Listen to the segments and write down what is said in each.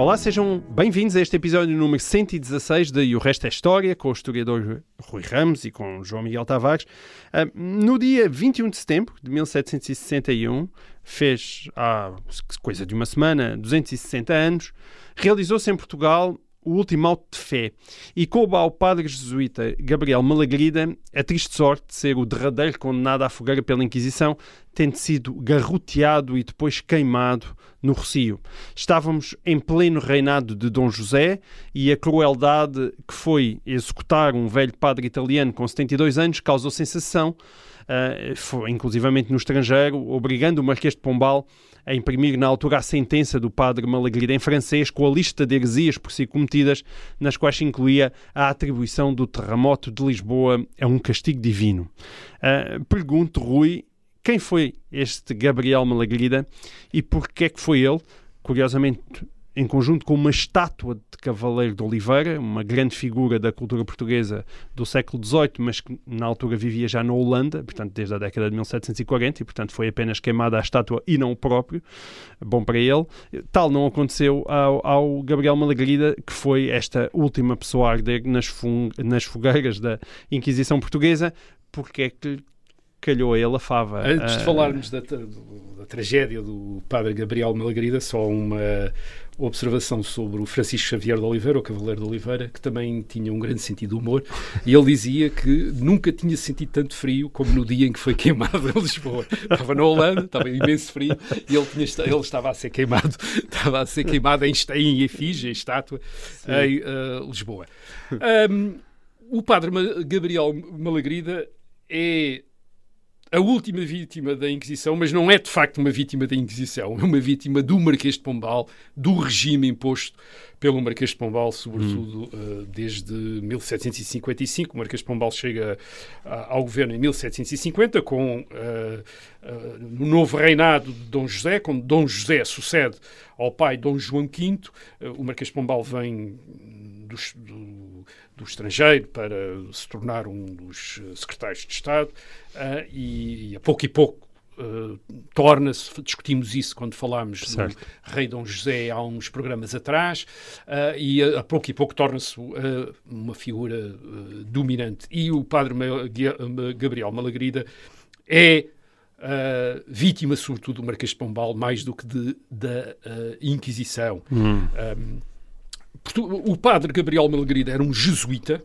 Olá, sejam bem-vindos a este episódio número 116 de E o Resto é História, com o historiador Rui Ramos e com João Miguel Tavares. Ah, no dia 21 de setembro de 1761, fez há coisa de uma semana, 260 anos, realizou-se em Portugal o último auto de fé e coube ao padre jesuíta Gabriel Malagrida a triste sorte de ser o derradeiro condenado à fogueira pela Inquisição, tendo sido garroteado e depois queimado no Rocio. Estávamos em pleno reinado de Dom José e a crueldade que foi executar um velho padre italiano com 72 anos causou sensação, uh, foi, inclusivamente no estrangeiro, obrigando o Marquês de Pombal a imprimir na altura a sentença do padre Malagrida em francês com a lista de heresias por si cometidas, nas quais se incluía a atribuição do terremoto de Lisboa a um castigo divino. Uh, pergunto, Rui, quem foi este Gabriel Malagrida e porquê é que foi ele, curiosamente em conjunto com uma estátua de Cavaleiro de Oliveira, uma grande figura da cultura portuguesa do século XVIII, mas que na altura vivia já na Holanda, portanto desde a década de 1740, e portanto foi apenas queimada a estátua e não o próprio. Bom para ele. Tal não aconteceu ao, ao Gabriel Malagrida, que foi esta última pessoa a arder nas, nas fogueiras da Inquisição Portuguesa, porque é que calhou a ele a fava. Antes de Ah, falarmos da, da tragédia do padre Gabriel Malagrida, só uma observação sobre o Francisco Xavier de Oliveira, o Cavaleiro de Oliveira, que também tinha um grande sentido de humor, e ele dizia que nunca tinha sentido tanto frio como no dia em que foi queimado em Lisboa. Estava na Holanda, estava imenso frio, e ele, tinha ele estava a ser queimado, estava a ser queimado em, em efígie, em estátua, em ah, Lisboa. Ahm, o padre Gabriel Malagrida é a última vítima da Inquisição, mas não é de facto uma vítima da Inquisição, é uma vítima do Marquês de Pombal, do regime imposto pelo Marquês de Pombal, sobretudo eh, desde 1755. O Marquês de Pombal chega ah, ao governo em 1750, com no novo reinado de Dom José, quando Dom José sucede ao pai Dom João V. o Marquês de Pombal vem dos- do, do estrangeiro para se tornar um dos eh, secretários de Estado ah, e, e a pouco e pouco eh, torna-se, discutimos isso quando falámos Certo. do rei Dom José há uns programas atrás, ah, e a, a pouco e pouco torna-se ah, uma figura dominante. E o padre Gabriel Malagrida é vítima, sobretudo, do Marquês de Pombal, mais do que de- da Inquisição. Um, Portu- o padre Gabriel Malagrida era um jesuíta,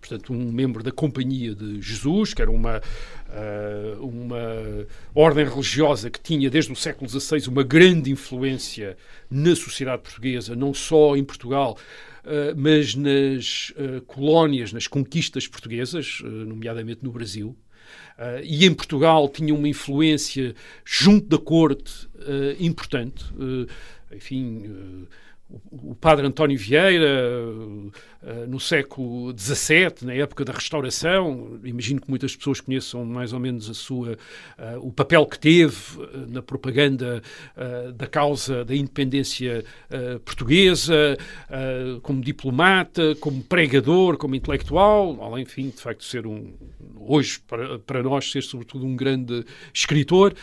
portanto, um membro da Companhia de Jesus, que era uma, ah, uma ordem religiosa que tinha, desde o século XVI, uma grande influência na sociedade portuguesa, não só em Portugal, ah, mas nas ah, colónias, nas conquistas portuguesas, nomeadamente no Brasil. E em Portugal tinha uma influência junto da corte importante. Enfim, o padre António Vieira, eh, no século XVII, na época da Restauração, imagino que muitas pessoas conheçam mais ou menos a sua, eh, o papel que teve eh, na propaganda da causa da independência portuguesa, como diplomata, como pregador, como intelectual, além, enfim, de facto, ser um, hoje, para, para nós, ser sobretudo um grande escritor,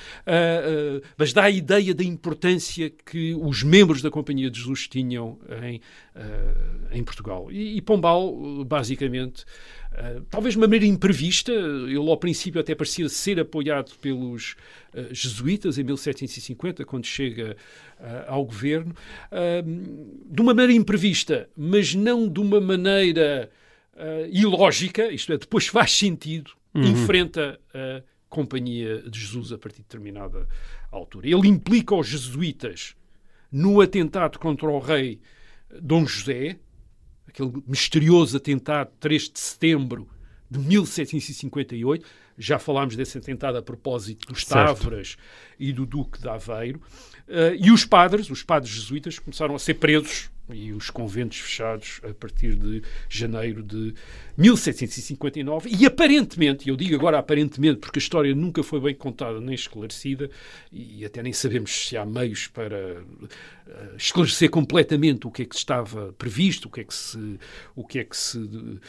mas dá a ideia da importância que os membros da Companhia de Jesus tinham em, eh, em Portugal. E, e Pombal, basicamente, eh, talvez de uma maneira imprevista, ele ao princípio até parecia ser apoiado pelos eh, jesuítas em 1750, quando chega ao governo, de uma maneira imprevista, mas não de uma maneira ilógica, isto é, depois faz sentido, enfrenta a Companhia de Jesus a partir de determinada altura. Ele implica os jesuítas no atentado contra o rei Dom José, aquele misterioso atentado de 3 de setembro de 1758. Já falámos desse atentado a propósito dos Certo. Távora e do Duque de Aveiro. Eh, e os padres, os padres jesuítas, começaram a ser presos e os conventos fechados a partir de janeiro de 1759 e aparentemente, e eu digo agora aparentemente porque a história nunca foi bem contada nem esclarecida e até nem sabemos se há meios para uh, esclarecer completamente o que é que estava previsto, o que é que se, o que é que se, uh,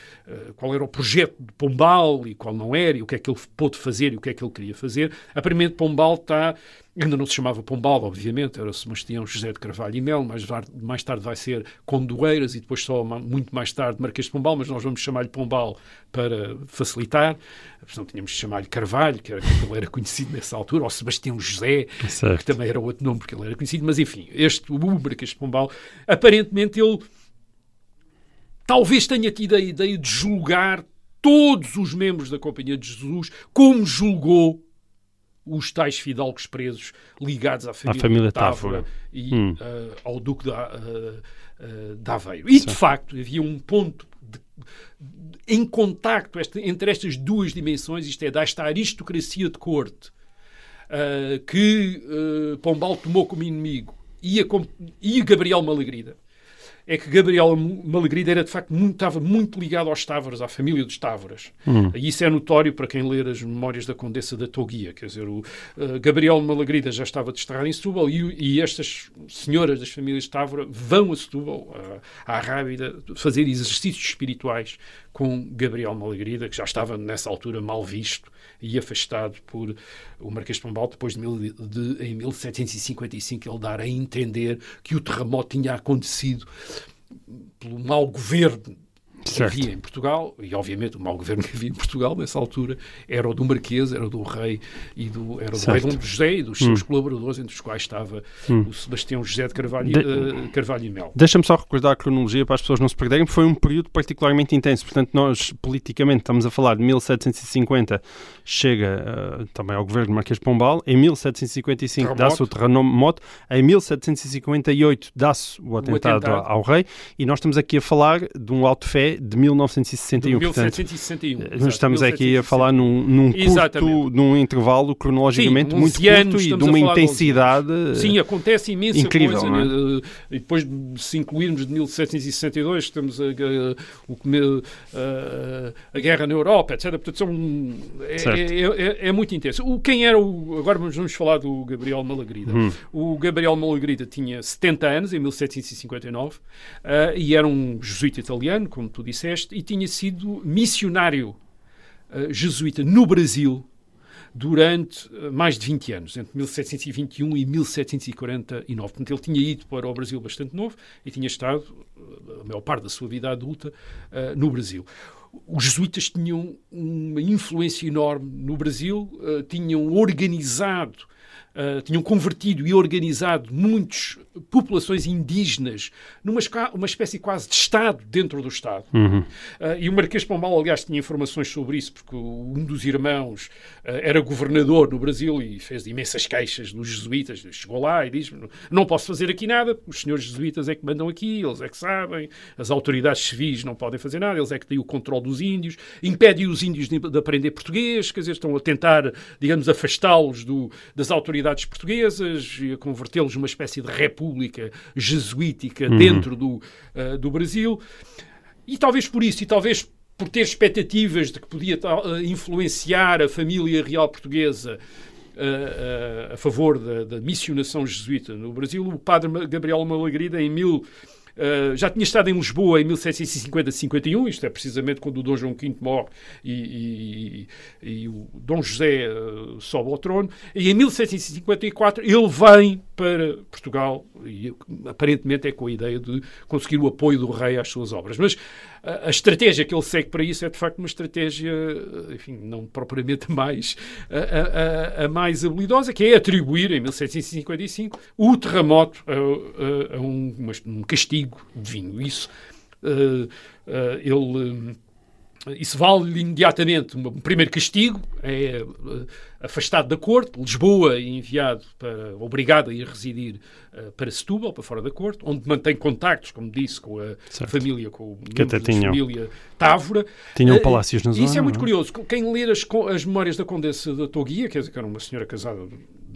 qual era o projeto de Pombal e qual não era, e o que é que ele pôde fazer e o que é que ele queria fazer. Aparentemente Pombal está Ainda não se chamava Pombal, obviamente, era Sebastião José de Carvalho e Mel, mais, mais tarde vai ser Condoeiras e depois só muito mais tarde Marquês de Pombal, mas nós vamos chamar-lhe Pombal para facilitar. Portanto, tínhamos de chamar-lhe Carvalho, que era ele era conhecido nessa altura, ou Sebastião José, certo. que também era outro nome porque ele era conhecido, mas enfim, este, o Marquês de Pombal, aparentemente ele talvez tenha tido a ideia de julgar todos os membros da Companhia de Jesus como julgou os tais fidalgos presos ligados à família, família Távora, e hum. uh, ao Duque de, uh, uh, de Aveiro. E, de facto, havia um ponto de, de, em contacto este, entre estas duas dimensões, isto é, desta aristocracia de corte que Pombal tomou como inimigo e, a, e Gabriel Malagrida é que Gabriel Malagrida era de facto muito, estava muito ligado aos Távoras, à família dos Távoras. Hum. Isso é notório para quem ler as memórias da Condessa da Toguia. Quer dizer, o uh, Gabriel Malagrida já estava desterrado em Setúbal e, e estas senhoras das famílias Távora vão a Setúbal, uh, à Rábida, fazer exercícios espirituais com Gabriel Malagrida, que já estava nessa altura mal visto e afastado por o Marquês de Pombal, depois de, mil, de, em 1755 ele dar a entender que o terremoto tinha acontecido pelo mau governo que havia em Portugal, e obviamente o mau governo que havia em Portugal nessa altura era o do Marquês, era o do rei e do, era do rei Dom José e dos seus hum. colaboradores, entre os quais estava hum. o Sebastião José de Carvalho, de... uh, Carvalho e Mel. Deixa-me só recordar a cronologia para as pessoas não se perderem, foi um período particularmente intenso, portanto nós politicamente estamos a falar de 1750, chega uh, também ao governo Marquês de Pombal, em 1755 dá-se o terremoto, em 1758 dá-se o atentado, o atentado ao rei, e nós estamos aqui a falar de um alto fé de 1961. De 1761. Portanto, nós estamos aqui a falar num, num curto, num intervalo cronologicamente Sim, muito curto e de uma intensidade. Sim, acontece imensa incrível, coisa. É? E depois, se incluirmos de 1762, temos a, a, a, a, guerra na Europa, etc. Portanto, são, é, é, é, é, muito intenso. O, quem era o. Agora vamos falar do Gabriel Malagrida. Hum. O Gabriel Malagrida tinha 70 anos, em 1759, uh, e era um jesuíta italiano, como tu disseste, e tinha sido missionário uh, jesuíta no Brasil durante uh, mais de 20 anos, entre 1721 e 1749. Portanto, ele tinha ido para o Brasil bastante novo e tinha estado, uh, a maior parte da sua vida adulta, no Brasil os jesuítas tinham uma influência enorme no Brasil, uh, tinham organizado, uh, tinham convertido e organizado muitas populações indígenas numa uma espécie quase de Estado dentro do Estado. Uhum. Uh, e o Marquês de Pombal, aliás, tinha informações sobre isso, porque um dos irmãos uh, era governador no Brasil e fez imensas queixas dos jesuítas. Chegou lá e diz: Não posso fazer aqui nada, os senhores jesuítas é que mandam aqui, eles é que sabem, as autoridades civis não podem fazer nada, eles é que têm o controle dos índios, impedem os índios de, de aprender português, quer dizer, estão a tentar, digamos, afastá-los das autoridades portuguesas e a convertê-los numa espécie de república jesuítica uhum. dentro do, uh, do Brasil. E talvez por isso, e talvez por ter expectativas de que podia uh, influenciar a família real portuguesa uh, a favor da, da, missionação jesuíta no Brasil, o padre Gabriel Malagrida, em mil Uh, já tinha estado em Lisboa em 1750-51, isto é precisamente quando o Dom João V morre e, e, e o Dom José uh, sobe ao trono, e em 1754 ele vem para Portugal e aparentemente é com a ideia de conseguir o apoio do rei às suas obras. Mas a, estratégia que ele segue para isso é de facto uma estratégia, enfim, não propriamente mais a, a, a mais habilidosa, que é atribuir em 1755 o terremoto a, um, um, castigo divino. Isso uh, uh, ele isso vale imediatamente um primeiro castigo, é uh, afastado da corte, Lisboa é enviado para, obrigado a ir residir uh, para Setúbal, para fora da corte, onde mantém contactos, como disse, com a certo. família, com que até tinham. família Távora. Tinham uh, palácios na zona. Isso é muito curioso. Quem ler as, as memórias da Condessa da Toguia, quer dizer, que era uma senhora casada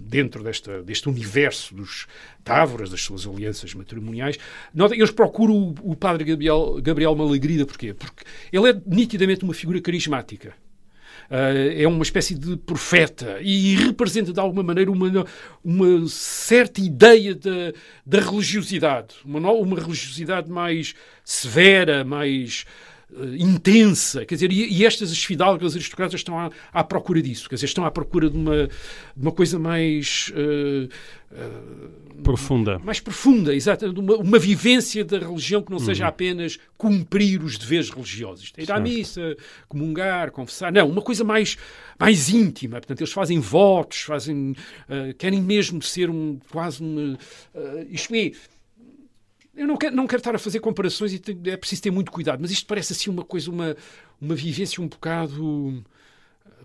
dentro desta, deste universo dos távoras, das suas alianças matrimoniais, nota, eles procuram o, o padre Gabriel, Gabriel Malagrida, porquê? Porque ele é nitidamente uma figura carismática. Uh, é uma espécie de profeta e representa de alguma maneira uma, uma certa ideia da, da religiosidade, uma, uma religiosidade mais severa, mais uh, intensa, quer dizer, e, e estas as fidalgas aristocratas estão à, à, procura disso, quer dizer, estão à procura de uma, de uma coisa mais uh, profunda. Mais profunda, exato, uma, uma vivência da religião que não uhum. seja apenas cumprir os deveres religiosos, ir à missa, comungar, confessar, não, uma coisa mais, mais íntima, portanto, eles fazem votos, fazem, uh, querem mesmo ser um, quase um, uh, isto é, eu não quero, não quero estar a fazer comparações e é preciso ter muito cuidado, mas isto parece assim uma coisa, uma, uma vivência um bocado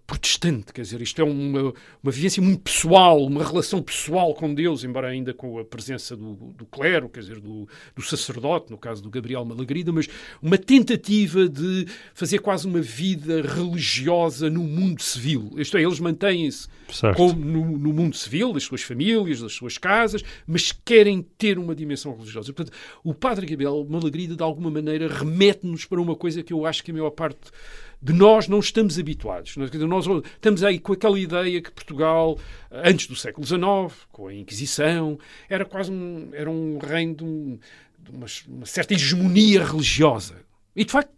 protestante, quer dizer, isto é uma, uma vivência muito pessoal, uma relação pessoal com Deus, embora ainda com a presença do, do clero, quer dizer, do, do, sacerdote, no caso do Gabriel Malagrida, mas uma tentativa de fazer quase uma vida religiosa no mundo civil. Isto é, eles mantêm-se no, no, mundo civil, das suas famílias, das suas casas, mas querem ter uma dimensão religiosa. Portanto, o padre Gabriel Malagrida, de alguma maneira, remete-nos para uma coisa que eu acho que a maior parte de nós não estamos habituados. Nós estamos aí com aquela ideia que Portugal, antes do século XIX, com a Inquisição, era quase um, era um reino de, um, de uma, uma, certa hegemonia religiosa. E, de facto,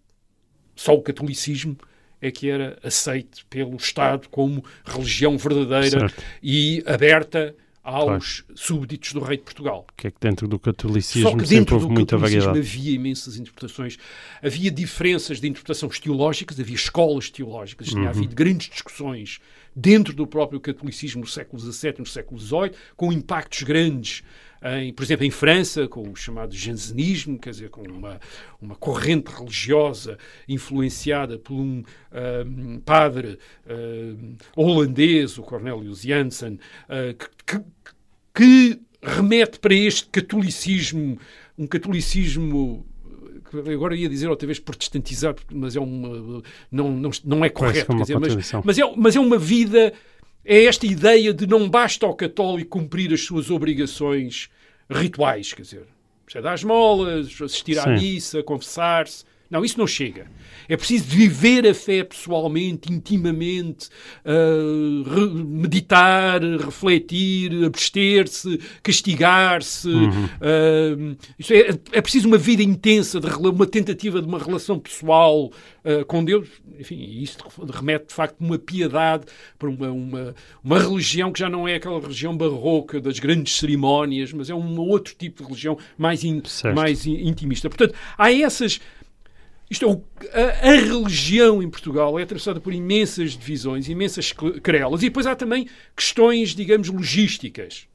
só o catolicismo é que era aceito pelo Estado como religião verdadeira certo. e aberta aos claro. súbditos do rei de Portugal. Que é que dentro do catolicismo Só que dentro do muita catolicismo variedade. havia imensas interpretações, havia diferenças de interpretações teológicas, havia escolas teológicas, uhum. tinha havido grandes discussões dentro do próprio catolicismo no século XVII e no século XVIII, com impactos grandes em, por exemplo, em França, com o chamado jansenismo, quer dizer, com uma, uma corrente religiosa influenciada por um, um padre um, holandês, o Cornelius Janssen, uh, que, que, que remete para este catolicismo, um catolicismo agora ia dizer outra vez protestantizado, mas é uma não não, não é correto, dizer, mas, mas, é, mas é uma vida é esta ideia de não basta ao católico cumprir as suas obrigações rituais, quer dizer, dar esmolas, assistir à missa, confessar-se. Não, isso não chega. É preciso viver a fé pessoalmente, intimamente, uh, re meditar, refletir, abster-se, castigar-se. Uhum. Uh, é, é preciso uma vida intensa, de, uma tentativa de uma relação pessoal uh, com Deus. Enfim, isso remete de facto uma piedade para uma, uma, uma religião que já não é aquela religião barroca das grandes cerimónias, mas é um outro tipo de religião mais, in, mais intimista. Portanto, há essas isto é, a, a, religião em Portugal é atravessada por imensas divisões, imensas querelas, e depois há também questões, digamos, logísticas.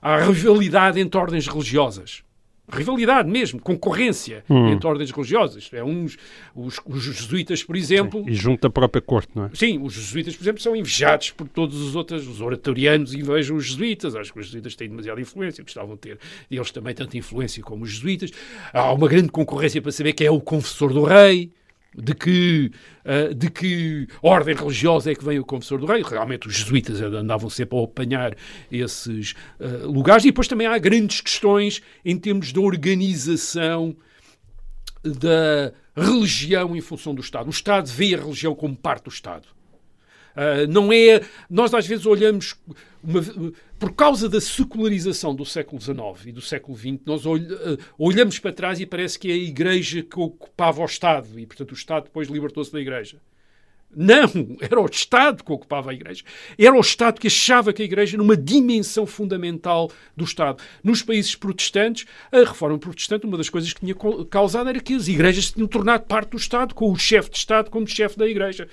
Há rivalidade entre ordens religiosas rivalidade mesmo, concorrência hum. entre ordens religiosas. É uns, os, os jesuítas, por exemplo. Sim, e junto à própria corte, não é? Sim, os jesuítas, por exemplo, são invejados por todos os outros, os oratorianos invejam os jesuítas. Acho que os jesuítas têm demasiada influência, gostavam de ter eles também tanta influência como os jesuítas. Há uma grande concorrência para saber quem é o confessor do rei de que, uh, de que ordem religiosa é que vem o confessor do rei. Realmente os jesuítas andavam sempre a apanhar esses uh, lugares. E depois também há grandes questões em termos de organização da religião em função do Estado. O Estado vê a religião como parte do Estado. Uh, não é. Nós às vezes olhamos. Uma, por causa da secularização do século XIX e do século XX, nós ah, olhamos para trás e parece que é a Igreja que ocupava o Estado e, portanto, o Estado depois libertou-se da Igreja. Não, era o Estado que ocupava a Igreja. Era o Estado que achava que a Igreja era uma dimensão fundamental do Estado. Nos países protestantes, a reforma protestante, uma das coisas que tinha causado era que as igrejas se tinham tornado parte do Estado, com o chefe de Estado como chefe da Igreja.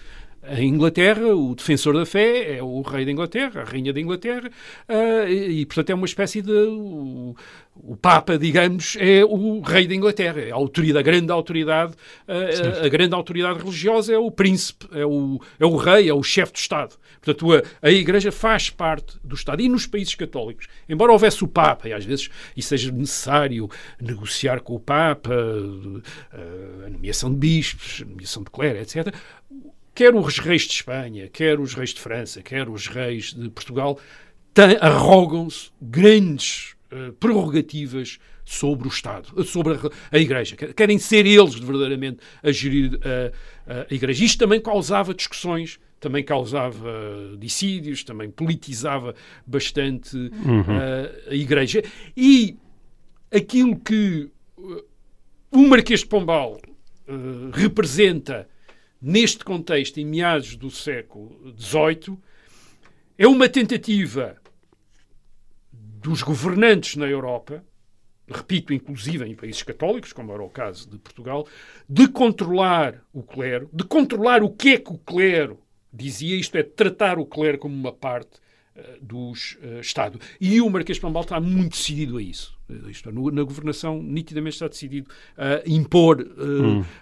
Em Inglaterra, o defensor da fé é o rei da Inglaterra, a rainha da Inglaterra, uh, e, e, portanto, é uma espécie de. O, o, Papa, digamos, é o rei da Inglaterra, é a autoridade, a grande autoridade, uh, a, a, grande autoridade religiosa é o príncipe, é o, é o rei, é o chefe de Estado. Portanto, a, a Igreja faz parte do Estado. E nos países católicos, embora houvesse o Papa, e às vezes isso seja necessário negociar com o Papa, uh, a nomeação de bispos, a nomeação de clero, etc., quer os reis de Espanha, quer os reis de França, quer os reis de Portugal, arrogam-se grandes eh, prerrogativas sobre o Estado, sobre a, a Igreja. Querem ser eles verdadeiramente a gerir eh, a Igreja. Isto também causava discussões, também causava dissídios, também politizava bastante eh, a Igreja. E aquilo que eh, o Marquês de Pombal eh, representa neste contexto, em meados do século XVIII, é uma tentativa dos governantes na Europa, repito, inclusive em países católicos, como era o caso de Portugal, de controlar o clero, de controlar o que é que o clero dizia, isto é, tratar o clero como uma parte eh, do eh, Estado. E o Marquês de Pombal está muito decidido a isso. Eh, Isto é, na governação, nitidamente está decidido a impor,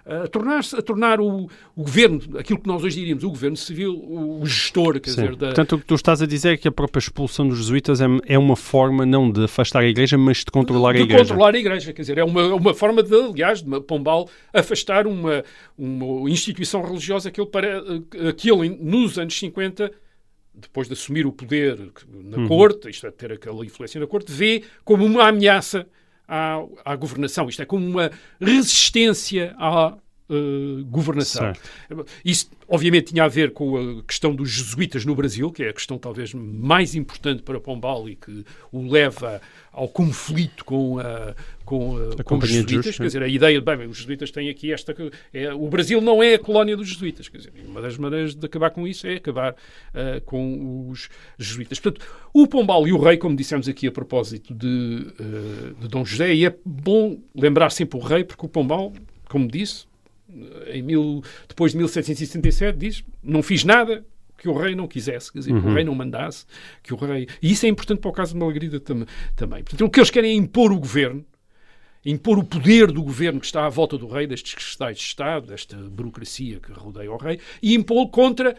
eh, a tornar-se, a tornar o, o governo, aquilo que nós hoje diríamos, o governo civil, o, gestor, quer Sim. dizer, da, Portanto, o que tu estás a dizer é que a própria expulsão dos jesuítas é, é uma forma não de afastar a igreja, mas de controlar a de igreja. controlar a igreja. Quer dizer, é uma, uma forma de, aliás, de Pombal afastar uma, uma instituição religiosa que ele, pare- que ele, nos anos 50, depois de assumir o poder na Uhum. corte, isto é, ter aquela influência na corte, vê como uma ameaça à, à governação. Isto é, como uma resistência à eh, governação. Isso, obviamente, tinha a ver com a questão dos jesuítas no Brasil, que é a questão talvez mais importante para Pombal e que o leva ao conflito com, a, com, a, com os jesuítas. Quer dizer, a ideia de, bem, os jesuítas têm aqui esta... É, o Brasil não é a colónia dos jesuítas. Quer dizer, uma das maneiras de acabar com isso é acabar ah, com os jesuítas. Portanto, o Pombal e o rei, como dissemos aqui a propósito de, ah, de Dom José, e é bom lembrar sempre o rei, porque o Pombal, como disse, em mil, depois de 1777, diz: não fiz nada que o rei não quisesse, quer dizer, que o rei não mandasse, que o rei. E isso é importante para o caso de Malagrida tam também. Portanto, o que eles querem é impor o governo, impor o poder do governo que está à volta do rei, destes cristais de Estado, desta burocracia que rodeia o rei, e impô-lo contra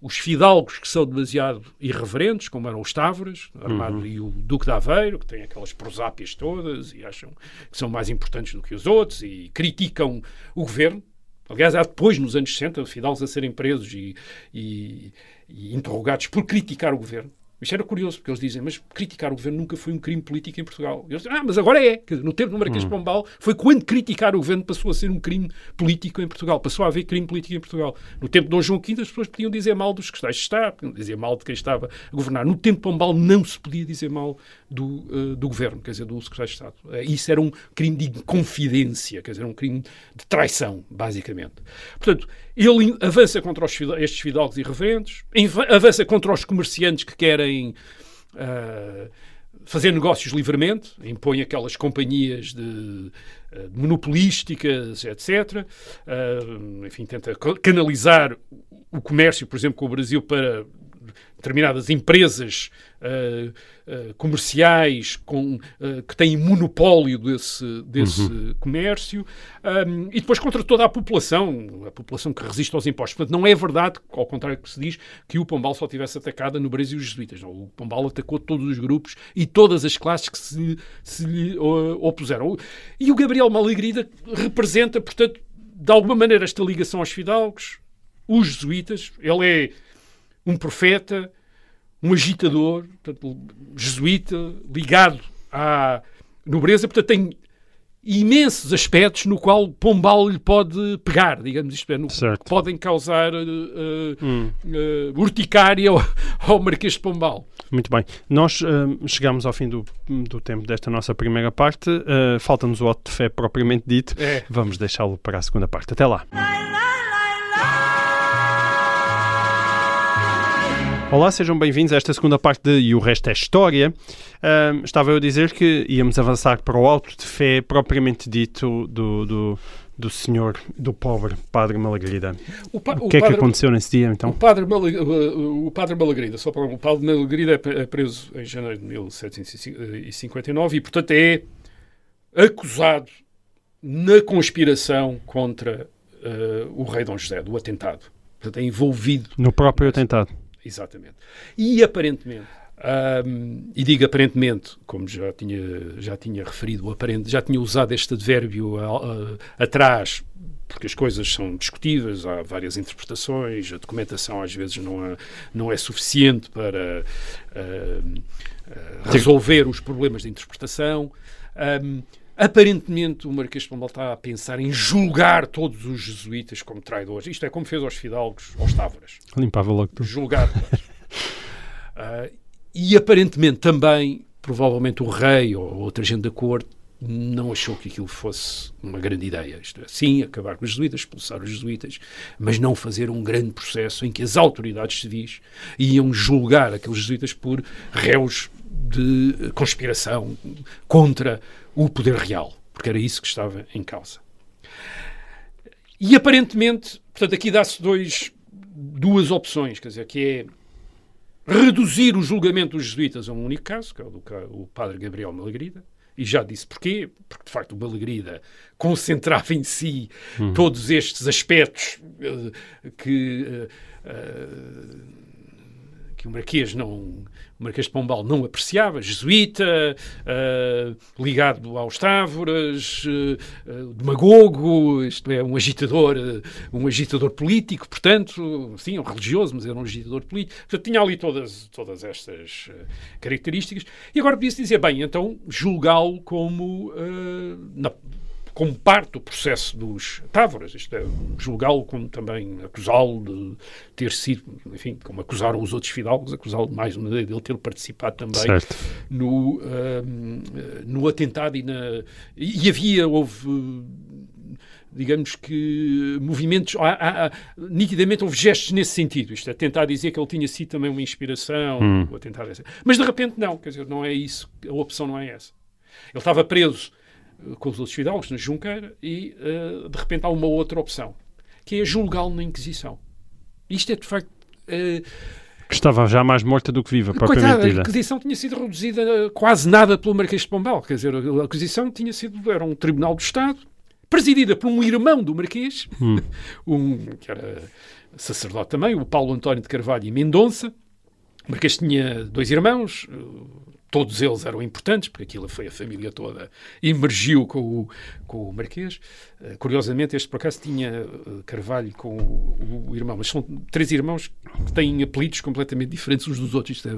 os fidalgos que são demasiado irreverentes, como eram os Távoras, Armado e o Duque de Aveiro, que têm aquelas prosápias todas e acham que são mais importantes do que os outros e criticam o governo. Aliás, há depois, nos anos 60, fidalgos a serem presos e, e- e interrogados por criticar o governo. Isto era curioso, porque eles dizem, mas criticar o governo nunca foi um crime político em Portugal. E eles dizem, ah, mas agora é. No tempo do Marquês de Pombal, foi quando criticar o governo passou a ser um crime político em Portugal. Passou a haver crime político em Portugal. No tempo de Dom João V, as pessoas podiam dizer mal dos cristais de Estado, podiam dizer mal de quem estava a governar. No tempo de Pombal não se podia dizer mal do, eh, do governo, quer dizer, do secretário de Estado. Eh, isso era um crime de confidência, quer dizer, um crime de traição, basicamente. Portanto, ele avança contra os estes fidalgos irreverentes, avança contra os comerciantes que querem ah, fazer negócios livremente, impõe aquelas companhias de, ah, de monopolísticas, etc. Ah, enfim, tenta canalizar o comércio, por exemplo, com o Brasil para determinadas empresas ah, ah, comerciais com, ah, que têm monopólio desse, desse comércio um, e depois contra toda a população, a população que resiste aos impostos. Portanto, não é verdade, ao contrário do que se diz, que o Pombal só tivesse atacado no Brasil os jesuítas. Não, o Pombal atacou todos os grupos e todas as classes que se, se lhe uh, opuseram. E o Gabriel Malagrida representa, portanto, de alguma maneira esta ligação aos fidalgos, os jesuítas. Ele é um profeta, um agitador, portanto, jesuíta, ligado à nobreza, portanto, tem imensos aspectos no qual Pombal lhe pode pegar, digamos isto é, no, que podem causar uh, uh, uh, urticária ao, ao Marquês de Pombal. Muito bem. Nós hum, chegamos ao fim do, do tempo desta nossa primeira parte. Uh, Falta-nos o ato de fé propriamente dito. É. Vamos deixá-lo para a segunda parte. Até lá. Olá, sejam bem-vindos a esta segunda parte de E o Resto é História. Estava eu a dizer que íamos avançar para o auto de fé propriamente dito do, do, do senhor, do pobre Padre Malagrida. pa- O que é que aconteceu nesse dia, então? O padre, Mala- uh, o padre Malagrida, só para o padre Malagrida é é preso em janeiro de 1759 e, portanto, é acusado na conspiração contra uh, o rei Dom José, do atentado. Portanto, é envolvido No próprio atentado. Exatamente. E aparentemente, ahm, e digo aparentemente, como já tinha, já tinha referido, aparente, já tinha usado este advérbio atrás, porque as coisas são discutíveis, há várias interpretações, a documentação às vezes não é, não é suficiente para uh, uh, resolver os problemas de interpretação. Um, aparentemente, o Marquês de Pombal está a pensar em julgar todos os jesuítas como traidores. Isto é como fez aos fidalgos, aos távoras. Limpava logo tudo. Julgar. uh, e aparentemente também, provavelmente, o rei ou outra gente da corte não achou que aquilo fosse uma grande ideia. Isto é, sim, acabar com os jesuítas, expulsar os jesuítas, mas não fazer um grande processo em que as autoridades civis iam julgar aqueles jesuítas por réus de conspiração contra o poder real, porque era isso que estava em causa. E aparentemente, portanto, aqui dá-se dois, duas opções, quer dizer, que é reduzir o julgamento dos jesuítas a um único caso, que é o do o padre Gabriel Malagrida, e já disse porquê, porque de facto o Malagrida concentrava em si hum. todos estes aspectos uh, que, uh, uh, que o Marquês não o Marquês de Pombal não apreciava, jesuíta, uh, ligado aos Távoras, uh, demagogo, isto é, um agitador, um agitador político, portanto, sim, um religioso, mas era um agitador político. Portanto, tinha ali todas, todas estas características. E agora podia-se dizer, bem, então julgá-lo como, na, como parte do processo dos Távoras, isto é, julgá-lo como também acusá-lo de ter sido, enfim, como acusaram os outros fidalgos, acusá-lo mais uma vez de ter participado também no, um, no atentado e na... E havia, houve digamos que movimentos, há, há, nitidamente houve gestos nesse sentido, isto é, tentar dizer que ele tinha sido também uma inspiração, hum. o mas de repente não, quer dizer, não é isso, a opção não é essa. Ele estava preso com os outros fidalgos na Junqueira e uh, de repente há uma outra opção, que é julgá-lo na Inquisição. Isto é de facto. Uh, que estava já mais morta do que viva, propriamente A Inquisição tinha sido reduzida quase nada pelo Marquês de Pombal. Quer dizer, a Inquisição tinha sido, era um tribunal do Estado, presidida por um irmão do Marquês, hum. um que era sacerdote também, o Paulo António de Carvalho e Mendonça. O Marquês tinha dois irmãos, todos eles eram importantes, porque aquilo foi a família toda, emergiu com o, com o Marquês. Uh, curiosamente, este por acaso tinha uh, Carvalho com o, o, irmão, mas são três irmãos que têm apelidos completamente diferentes uns dos outros. Isto é,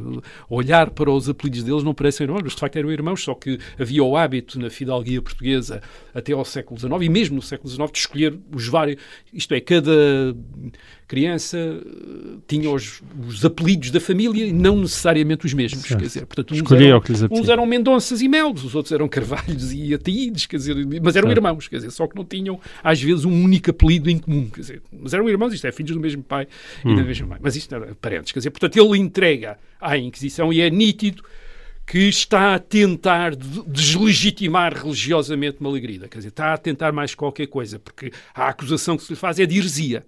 olhar para os apelidos deles não parecem irmãos, mas de facto eram irmãos, só que havia o hábito na fidalguia portuguesa até ao século XIX, e mesmo no século XIX, de escolher os vários. Isto é, cada criança uh, tinha os, os, apelidos da família e não necessariamente os mesmos. Quer dizer, portanto, uns eram, uns eram Mendonças e Melos, os outros eram Carvalhos e Ataídes, quer dizer, mas eram irmãos, quer dizer, só que não tinham, às vezes, um único apelido em comum, quer dizer, mas eram irmãos, isto é, filhos do mesmo pai hum. e da mesma mãe. Mas isto era parentes, quer dizer, portanto, ele entrega à Inquisição e é nítido que está a tentar deslegitimar religiosamente Malagrida, quer dizer, está a tentar mais qualquer coisa, porque a acusação que se lhe faz é de heresia.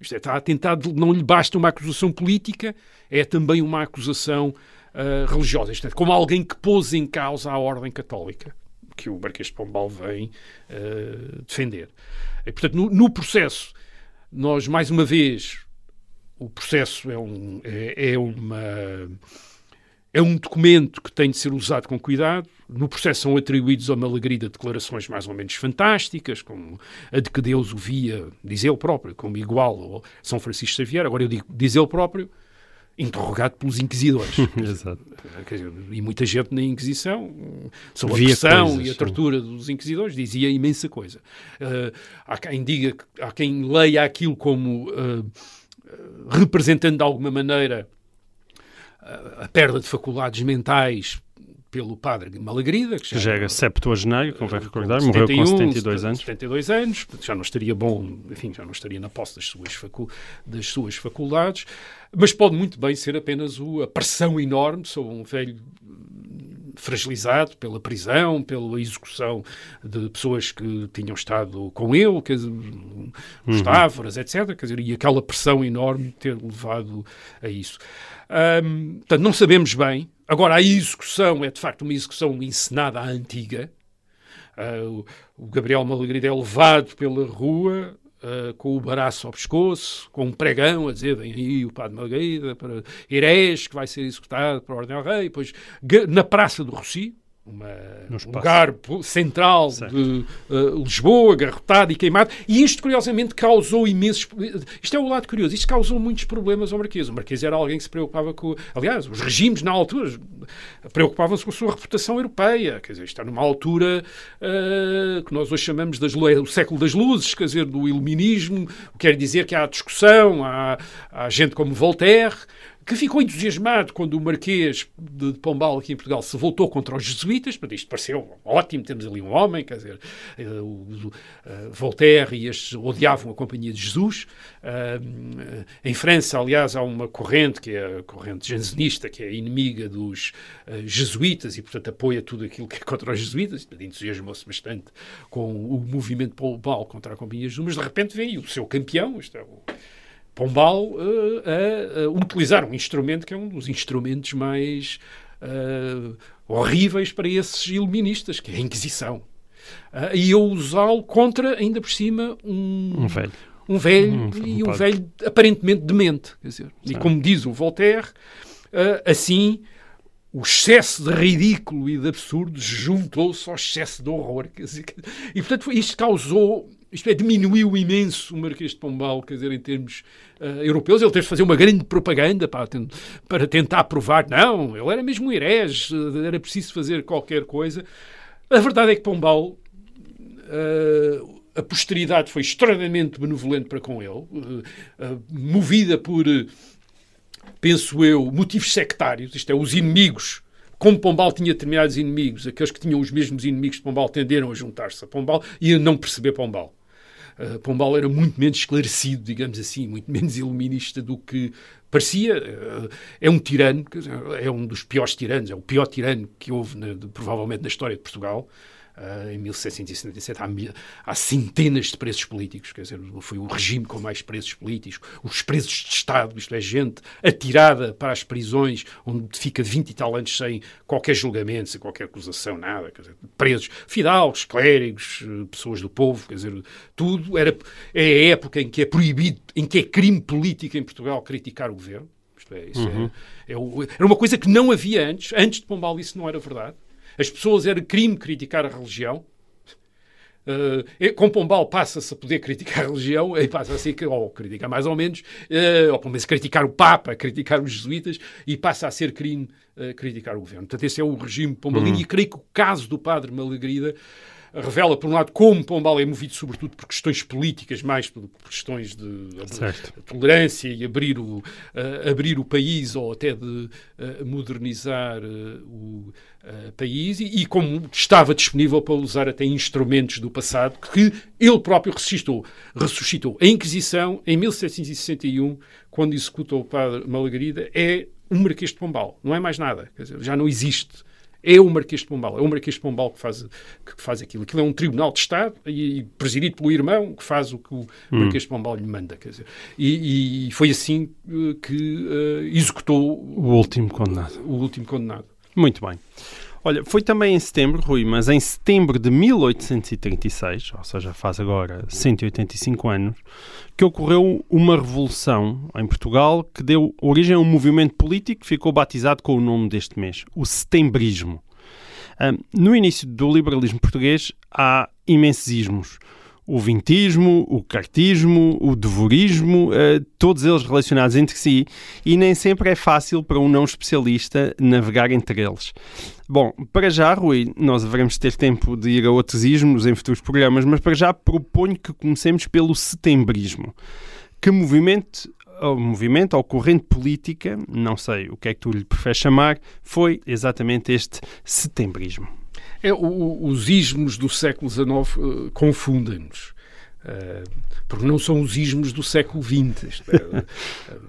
Isto é, está a tentar, não lhe basta uma acusação política, é também uma acusação uh, religiosa. Isto é, como alguém que pôs em causa a ordem católica que o Marquês de Pombal vem uh, defender. E, portanto, no, no, processo, nós, mais uma vez, o processo é, um, é, é, uma, é um documento que tem de ser usado com cuidado. No processo são atribuídos a Malagrida declarações mais ou menos fantásticas, como a de que Deus o via, diz ele próprio, como igual a São Francisco Xavier. Agora eu digo, diz ele próprio, interrogado pelos inquisidores. Exato. E muita gente na Inquisição, sobre a pressão coisas, e a tortura sim. dos inquisidores, dizia imensa coisa. Uh, há quem diga, há quem leia aquilo como uh, representando de alguma maneira a perda de faculdades mentais pelo padre Malagrida, que já, que já era septuagenário, convém recordar, morreu com 72 anos. 72 anos, já não estaria bom, enfim, já não estaria na posse das suas, facu das suas faculdades, mas pode muito bem ser apenas o, a pressão enorme sobre um velho fragilizado pela prisão, pela execução de pessoas que tinham estado com ele, que, os uhum. Távoras, etc. Quer dizer, e aquela pressão enorme ter levado a isso. Um, portanto, não sabemos bem Agora, a execução é de facto uma execução encenada à antiga. Uh, o Gabriel Malagrida é levado pela rua uh, com o baraço ao pescoço, com um pregão a dizer: vem aí o padre Malagrida para Herés, que vai ser executado por ordem ao rei. Depois, na Praça do Rossi, uma, um lugar central Certo. de uh, Lisboa, garrotado e queimado, e isto curiosamente causou imensos. Isto é o lado curioso, isto causou muitos problemas ao Marquês. O Marquês era alguém que se preocupava com. Aliás, os regimes na altura preocupavam-se com a sua reputação europeia. Quer dizer, está numa altura uh, que nós hoje chamamos das, lu- é o século das luzes, quer dizer, do iluminismo, quer dizer que há discussão, há, há gente como Voltaire que ficou entusiasmado quando o Marquês de Pombal aqui em Portugal se voltou contra os jesuítas, portanto, isto pareceu ótimo, temos ali um homem, quer dizer, eh, eh, Voltaire e estes odiavam a Companhia de Jesus. Ah, em França, aliás, há uma corrente, que é a corrente jansenista, que é inimiga dos eh, jesuítas e, portanto, apoia tudo aquilo que é contra os jesuítas, entusiasmou-se bastante com o movimento Pombal contra a Companhia de Jesus, mas de repente vem o seu campeão, isto é o Pombal eh, a, a utilizar um instrumento que é um dos instrumentos mais eh, horríveis para esses iluministas, que é a Inquisição. Ah, e eu usá-lo contra, ainda por cima, um, Um velho. um velho Um- e um padre. velho aparentemente demente. Quer dizer, e como diz o Voltaire, assim o excesso de ridículo e de absurdo juntou-se ao excesso de horror. Quer dizer, e portanto isto causou, isto é, diminuiu imenso o Marquês de Pombal, quer dizer, em termos ah, europeus. Ele teve de fazer uma grande propaganda para, para tentar provar, não, ele era mesmo um herege, ah, era preciso fazer qualquer coisa. A verdade é que Pombal Uh, a posteridade foi extremamente benevolente para com ele, uh, uh, movida por, uh, penso eu, motivos sectários, isto é, os inimigos. Como Pombal tinha determinados inimigos, aqueles que tinham os mesmos inimigos de Pombal tenderam a juntar-se a Pombal e a não perceber Pombal. Uh, Pombal era muito menos esclarecido, digamos assim, muito menos iluminista do que parecia. Uh, é um tirano, é um dos piores tiranos, é o pior tirano que houve, na- provavelmente, na história de Portugal. Uh, em 1777 há, há centenas de presos políticos, quer dizer, foi o regime com mais presos políticos, os presos de Estado, isto é, gente atirada para as prisões, onde fica 20 e tal anos sem qualquer julgamento, sem qualquer acusação, nada, quer dizer, presos, fidalgos, clérigos, pessoas do povo, quer dizer, tudo era, é a época em que é proibido, em que é crime político em Portugal criticar o governo, isto é, isso é- é era uma coisa que não havia antes, antes de Pombal isso não era verdade, as pessoas era crime criticar a religião. Uh, com Pombal passa-se a poder criticar a religião, e passa a ser, ou criticar mais ou menos, uh, ou pelo menos criticar o Papa, criticar os jesuítas, e passa a ser crime uh, criticar o governo. Portanto, esse é o regime pombalino, e creio que o caso do padre Malagrida revela, por um lado, como Pombal é movido sobretudo por questões políticas, mais por por questões de Certo. tolerância e abrir o, eh, abrir o país ou até de eh, modernizar eh, o país e, e como estava disponível para usar até instrumentos do passado que ele próprio ressuscitou. Ressuscitou. A Inquisição, em 1761, quando executa o padre Malagrida, é um Marquês de Pombal. Não é mais nada. Dizer, já não existe. É o Marquês de Pombal, é o Marquês de Pombal que faz, que faz aquilo. Aquilo é um tribunal de Estado e, presidido pelo irmão que faz o que o Marquês de Pombal lhe manda. Quer dizer. E, e foi assim eh, que eh, executou O último condenado. o último condenado. Muito bem. Olha, foi também em setembro, Rui, mas em setembro de 1836, ou seja, faz agora 185 anos, que ocorreu uma revolução em Portugal que deu origem a um movimento político que ficou batizado com o nome deste mês, o setembrismo. Ah, no início do liberalismo português há imensos ismos. O vintismo, o cartismo, o devorismo, eh, todos eles relacionados entre si, e nem sempre é fácil para um não especialista navegar entre eles. Bom, para já, Rui, nós haveremos ter tempo de ir a outros ismos em futuros programas, mas para já proponho que comecemos pelo setembrismo. Que movimento, ou movimento ou corrente política, não sei o que é que tu lhe preferes chamar, foi exatamente este setembrismo. É, o- os ismos do século XIX eh, confundem-nos. Eh, porque não são os ismos do século XX. É, eh,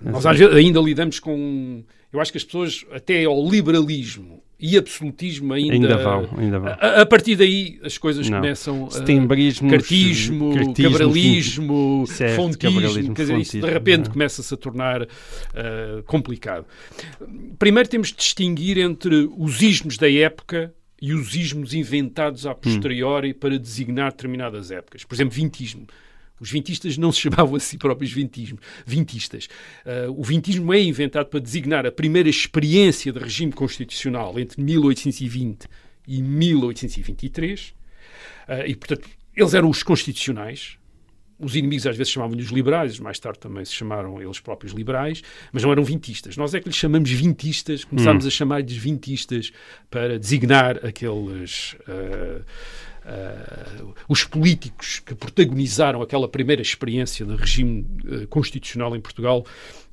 nós vezes ainda lidamos com. Eu acho que as pessoas, até ao liberalismo e absolutismo, ainda. Ainda vão, ainda vão. A, a partir daí as coisas Não. começam. a- Setembrismo, Cartismo, cabralismo, Certo, fontismo, cabralismo, quer dizer, isso de fontismo, repente é? começa-se a tornar complicado. Primeiro temos de distinguir entre os ismos da época e os ismos inventados a posteriori para designar determinadas épocas. Por exemplo, vintismo. Os vintistas não se chamavam a si próprios vintismo, vintistas. Ah, o vintismo é inventado para designar a primeira experiência de regime constitucional entre 1820 e e 1823. Uh, e, portanto, eles eram os constitucionais. Os inimigos às vezes chamavam-lhes liberais, mais tarde também se chamaram eles próprios liberais, mas não eram vintistas. Nós é que lhes chamamos vintistas, começámos a chamar-lhes vintistas para designar aqueles. Uh, Uh, os políticos que protagonizaram aquela primeira experiência de regime uh, constitucional em Portugal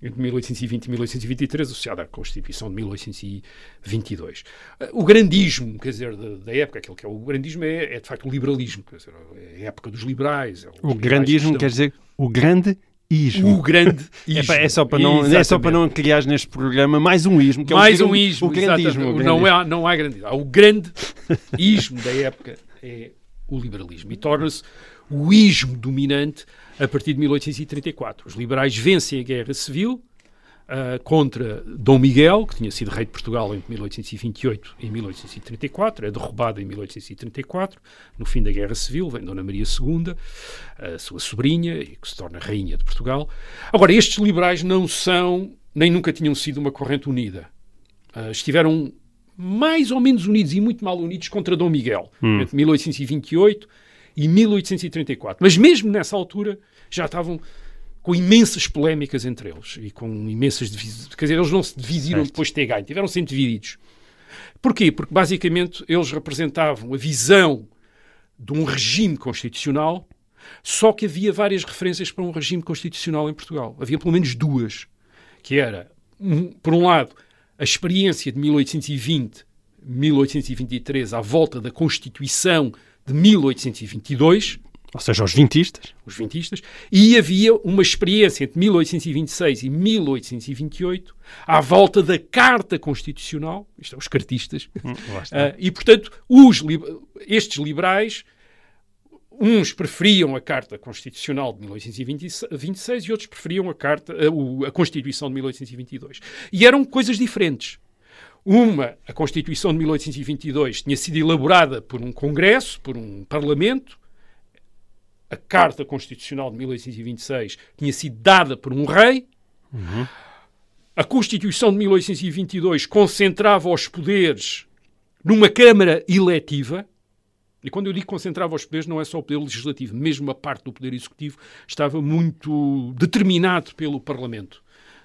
entre 1820 e 1823, associada à Constituição de 1822. Uh, o grandismo, quer dizer, da, da, época, aquele que é o grandismo é, é, de facto o liberalismo, quer dizer, é a época dos liberais. É o grandismo estão... quer dizer o grande ismo. O grande ismo. É, é só para não, é só para não criar neste programa mais um ismo. Que mais é o, um ismo. O grandismo. Não, é, não há grandismo. Há o grande ismo da época é o liberalismo e torna-se o ismo dominante a partir de 1834. Os liberais vencem a Guerra Civil uh, contra Dom Miguel, que tinha sido rei de Portugal entre 1828 e 1834, é derrubado em 1834, no fim da Guerra Civil, vem Dona Maria II, a sua sobrinha, e que se torna rainha de Portugal. Agora, estes liberais não são, nem nunca tinham sido uma corrente unida. Uh, estiveram mais ou menos unidos e muito mal unidos contra Dom Miguel, hum. entre 1828 e 1834. Mas mesmo nessa altura já estavam com imensas polémicas entre eles e com imensas divisões. Quer dizer, eles não se dividiram certo. depois de ter ganho, tiveram sempre divididos. Porquê? Porque basicamente eles representavam a visão de um regime constitucional, só que havia várias referências para um regime constitucional em Portugal. Havia pelo menos duas, que era, um, por um lado, a experiência de 1820, 1823, à volta da Constituição de 1822, ou seja, os vintistas. Os vintistas. E havia uma experiência entre 1826 e 1828 à volta da Carta Constitucional, isto é, os cartistas. Hum, uh, e, portanto, os, estes liberais uns preferiam a Carta Constitucional de 1826 e outros preferiam a, Carta, a, a Constituição de 1822. E eram coisas diferentes. Uma, a Constituição de 1822, tinha sido elaborada por um Congresso, por um Parlamento. A Carta Constitucional de 1826 tinha sido dada por um rei. Uhum. A Constituição de 1822 concentrava os poderes numa Câmara eletiva, e quando eu digo concentrava os poderes, não é só o poder legislativo, mesmo a parte do poder executivo estava muito determinado pelo Parlamento.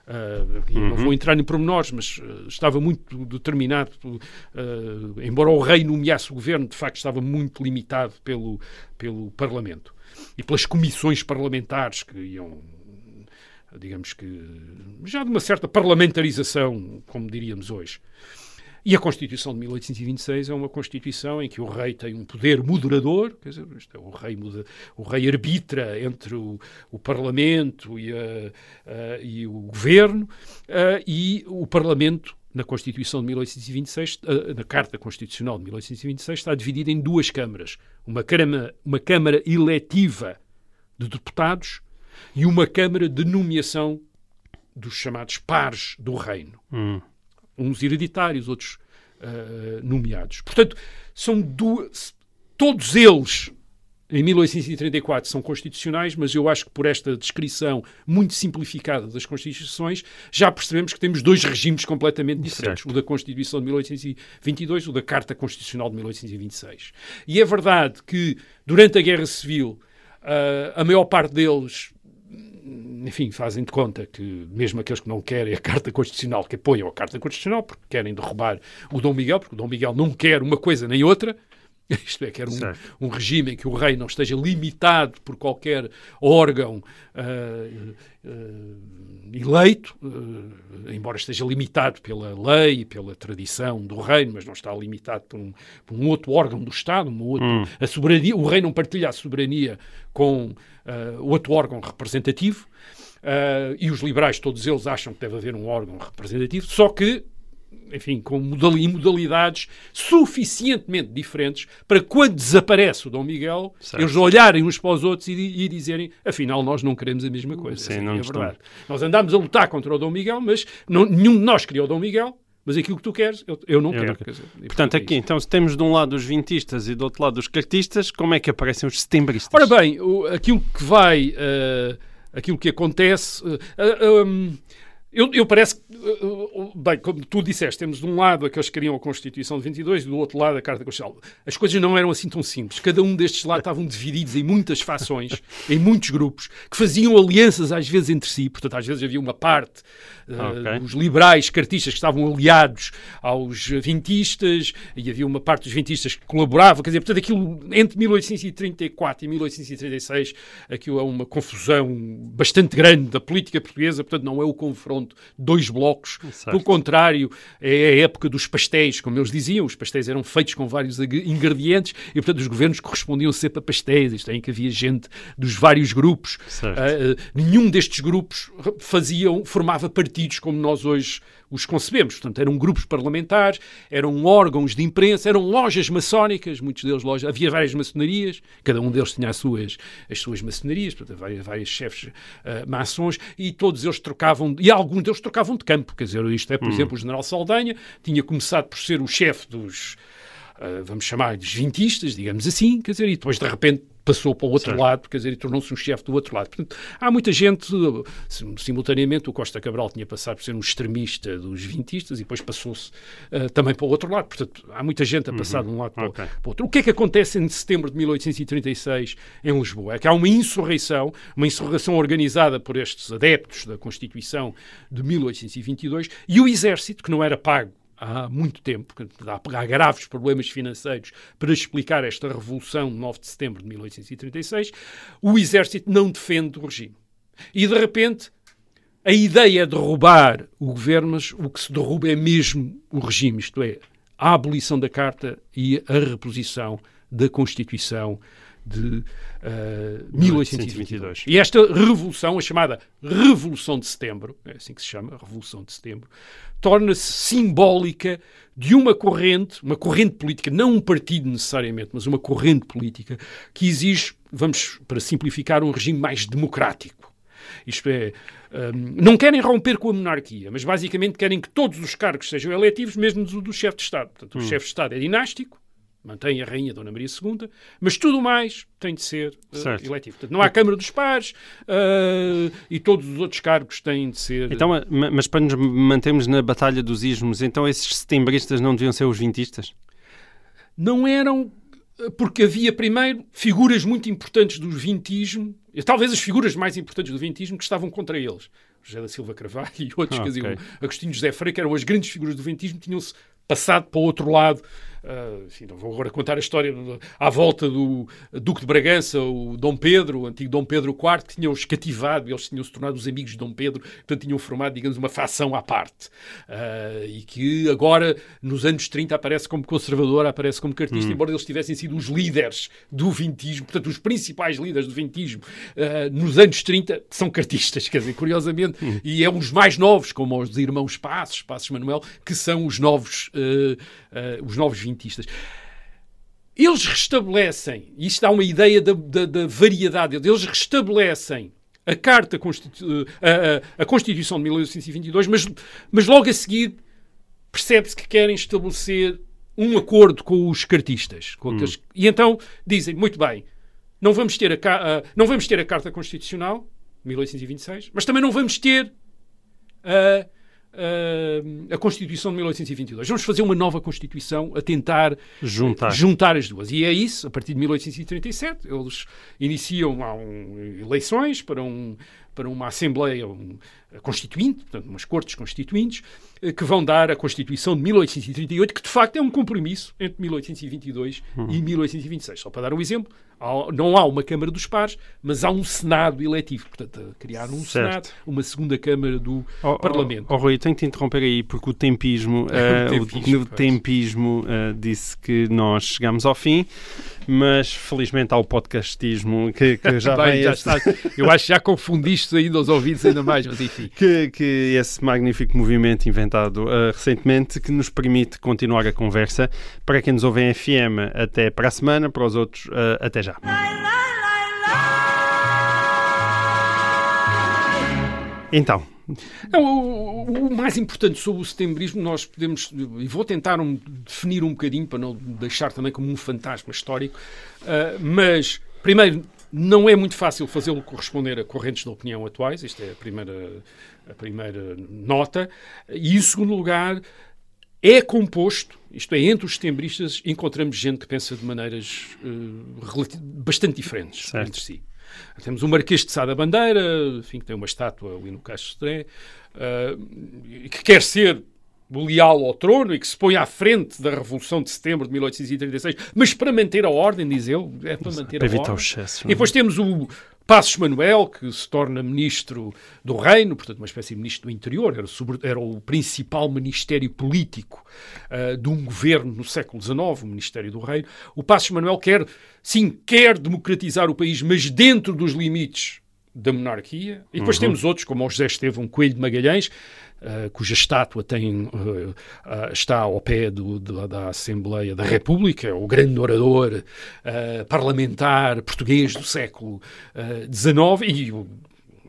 Uh, uhum. Não vou entrar em pormenores, mas uh, estava muito determinado, uh, embora o rei nomeasse o governo, de facto estava muito limitado pelo, pelo Parlamento e pelas comissões parlamentares que iam, digamos que, já de uma certa parlamentarização, como diríamos hoje. E a Constituição de 1826 é uma Constituição em que o rei tem um poder moderador, quer dizer, é, o, rei muda, o rei arbitra entre o, o Parlamento e, a, a, e o governo, a, e o Parlamento na Constituição de 1826, na Carta Constitucional de 1826, está dividida em duas câmaras. Uma câmara, uma câmara eletiva de deputados e uma Câmara de nomeação dos chamados pares do reino. Hum uns hereditários, outros uh, nomeados. Portanto, são duas, todos eles em 1834 são constitucionais, mas eu acho que por esta descrição muito simplificada das constituições já percebemos que temos dois regimes completamente diferentes, certo. o da Constituição de 1822 e o da Carta Constitucional de 1826. E é verdade que durante a Guerra Civil uh, a maior parte deles enfim, fazem de conta que mesmo aqueles que não querem a Carta Constitucional, que apoiam a Carta Constitucional porque querem derrubar o Dom Miguel, porque o Dom Miguel não quer uma coisa nem outra, isto é, quer um, um, regime em que o rei não esteja limitado por qualquer órgão uh, uh, eleito, uh, embora esteja limitado pela lei e pela tradição do reino, mas não está limitado por um, por um outro órgão do Estado, um outro, hum. a soberania, o rei não partilha a soberania com outro órgão representativo. e os liberais, todos eles, acham que deve haver um órgão representativo, só que enfim, com modalidades suficientemente diferentes para quando desaparece o Dom Miguel, certo. eles olharem uns para os outros e, e, dizerem, afinal, nós não queremos a mesma coisa. Sim, não é verdade. Nós andámos a lutar contra o Dom Miguel, mas não, nenhum de nós queria o Dom Miguel, mas aquilo que tu queres, eu, eu não eu quero. Não... Dizer, portanto, aqui, então, se temos de um lado os vintistas e do outro lado os cartistas, como é que aparecem os setembristas? Ora bem, o, aquilo que vai, uh, aquilo que acontece... Uh, uh, um, Eu, eu parece que, uh, uh, bem, como tu disseste, temos de um lado aqueles que queriam a Constituição de 22 e do outro lado a Carta Constitucional. As coisas não eram assim tão simples. Cada um destes lados estavam divididos em muitas fações, em muitos grupos, que faziam alianças às vezes entre si. Portanto, às vezes havia uma parte uh, Ok. dos liberais cartistas que estavam aliados aos vintistas e havia uma parte dos vintistas que colaborava. Quer dizer, portanto, aquilo entre 1834 e 1836, aquilo é uma confusão bastante grande da política portuguesa. Portanto, não é o confronto de dois blocos. Certo. Pelo contrário, é a época dos pastéis, como eles diziam. Os pastéis eram feitos com vários ingredientes e, portanto, os governos correspondiam sempre a pastéis. Isto é, em que havia gente dos vários grupos. Ah, nenhum destes grupos faziam, formava partidos como nós hoje os concebemos. Portanto, eram grupos parlamentares, eram órgãos de imprensa, eram lojas maçónicas, muitos deles lojas. Havia várias maçonarias, cada um deles tinha as suas, as suas maçonarias, portanto, várias, vários chefes ah, maçons, e todos eles trocavam, e alguns deles trocavam de campo. Quer dizer, isto é, por exemplo, o general Saldanha tinha começado por ser o chefe dos. ah, vamos chamar de vintistas, digamos assim, quer dizer, e depois de repente passou para o outro Certo. lado, quer dizer, e tornou-se um chefe do outro lado. Portanto, há muita gente, sim- simultaneamente, o Costa Cabral tinha passado por ser um extremista dos vintistas e depois passou-se ah, também para o outro lado. Portanto, há muita gente a passar de um lado para, o- Ok. para o outro. O que é que acontece em setembro de 1836 em Lisboa? É que há uma insurreição, uma insurreição organizada por estes adeptos da Constituição de 1822 e o exército, que não era pago há muito tempo, há graves problemas financeiros para explicar esta revolução de 9 de setembro de 1836, o exército não defende o regime. E de repente a ideia é derrubar o governo, mas o que se derruba é mesmo o regime, isto é, a abolição da Carta e a reposição da Constituição de eh, 1822. E esta revolução, a chamada Revolução de Setembro, é assim que se chama, Revolução de Setembro, torna-se simbólica de uma corrente, uma corrente política, não um partido necessariamente, mas uma corrente política que exige, vamos para simplificar, um regime mais democrático. Isto é, hum, não querem romper com a monarquia, mas basicamente querem que todos os cargos sejam eletivos, mesmo do, do chefe de Estado. Portanto, o chefe de Estado é dinástico, mantém a Rainha Dona Maria II, mas tudo mais tem de ser uh, eletivo. Portanto, não há Câmara dos Pares uh, e todos os outros cargos têm de ser. Então, ma- mas para nos mantermos na batalha dos ismos, então esses setembristas não deviam ser os vintistas? não eram eh, porque havia primeiro figuras muito importantes do vintismo, talvez as figuras mais importantes do vintismo que estavam contra eles. José da Silva Carvalho e outros, Ah, quer dizer, ok. o Agostinho José Freire, que eram as grandes figuras do vintismo, tinham-se passado para o outro lado. Ah, enfim, não vou agora contar a história à volta do Duque de Bragança, o Dom Pedro, o antigo Dom Pedro IV, que tinham-os cativado, eles tinham-se tornado os amigos de Dom Pedro, portanto tinham formado, digamos, uma facção à parte. Ah, e que agora, nos anos 30, aparece como conservador, aparece como cartista, embora eles tivessem sido os líderes do vintismo, portanto, os principais líderes do vintismo, ah, nos anos 30, são cartistas, quer dizer, curiosamente, e é os mais novos, como os irmãos Passos, Passos Manuel, que são os novos, ah, ah, os novos vintistas. Eles restabelecem, e isto dá uma ideia da, da- da variedade, eles restabelecem a Carta Constitu- a, a- a Constituição de 1822, mas, mas logo a seguir percebe-se que querem estabelecer um acordo com os cartistas. Com aqueles- E então dizem, muito bem, não vamos ter a, a- não vamos ter a Carta Constitucional, 1826, mas também não vamos ter a, a, a Constituição de 1822. Vamos fazer uma nova Constituição a tentar Juntar. juntar as duas. E é isso, a partir de 1837, eles iniciam um, eleições para, um, para uma Assembleia um, Constituinte, portanto, umas Cortes Constituintes, eh, que vão dar a Constituição de 1838, que de facto é um compromisso entre 1822 e 1826. Só para dar um exemplo, não há uma Câmara dos Pares, mas há um Senado eletivo. Portanto, criar um Certo. Senado, uma segunda Câmara do Oh, Parlamento. Oh, oh, Rui, tenho que te interromper aí, porque o tempismo, eh, o, tempismo, o tempismo eh, disse que nós chegamos ao fim, mas felizmente há o podcastismo que, que já Bem, vem já está. Eu acho que já confundiste ainda os ouvidos ainda mais, mas enfim. que, que esse magnífico movimento inventado eh, recentemente que nos permite continuar a conversa. Para quem nos ouve em FM, até para a semana, para os outros, eh, até já. Então, Não, o, o- o mais importante sobre o setembrismo, nós podemos, e vou tentar um- definir um bocadinho para não deixar também como um fantasma histórico, ah, mas primeiro não é muito fácil fazê-lo corresponder a correntes de opinião atuais, esta é a primeira, a primeira nota. E, em segundo lugar, é composto, isto é, entre os setembristas encontramos gente que pensa de maneiras uh, bastante diferentes Certo. entre si. Temos o Marquês de Sá da Bandeira, enfim, que tem uma estátua ali no Castro Sodré, uh, que quer ser leal ao trono e que se põe à frente da Revolução de Setembro de 1836, mas para manter a ordem, diz ele, é para manter Para a evitar ordem. o excesso. E depois temos o Passos Manuel, que se torna ministro do Reino, portanto, uma espécie de ministro do interior, era, sobre- era o principal ministério político ah, de um governo no século XIX, o Ministério do Reino. O Passos Manuel quer, sim, quer democratizar o país, mas dentro dos limites da monarquia. E depois temos outros, como o José Estevão Coelho de Magalhães, ah, cuja estátua tem, ah, ah, está ao pé do- da- da Assembleia da República, é o grande orador parlamentar português do século XIX, e o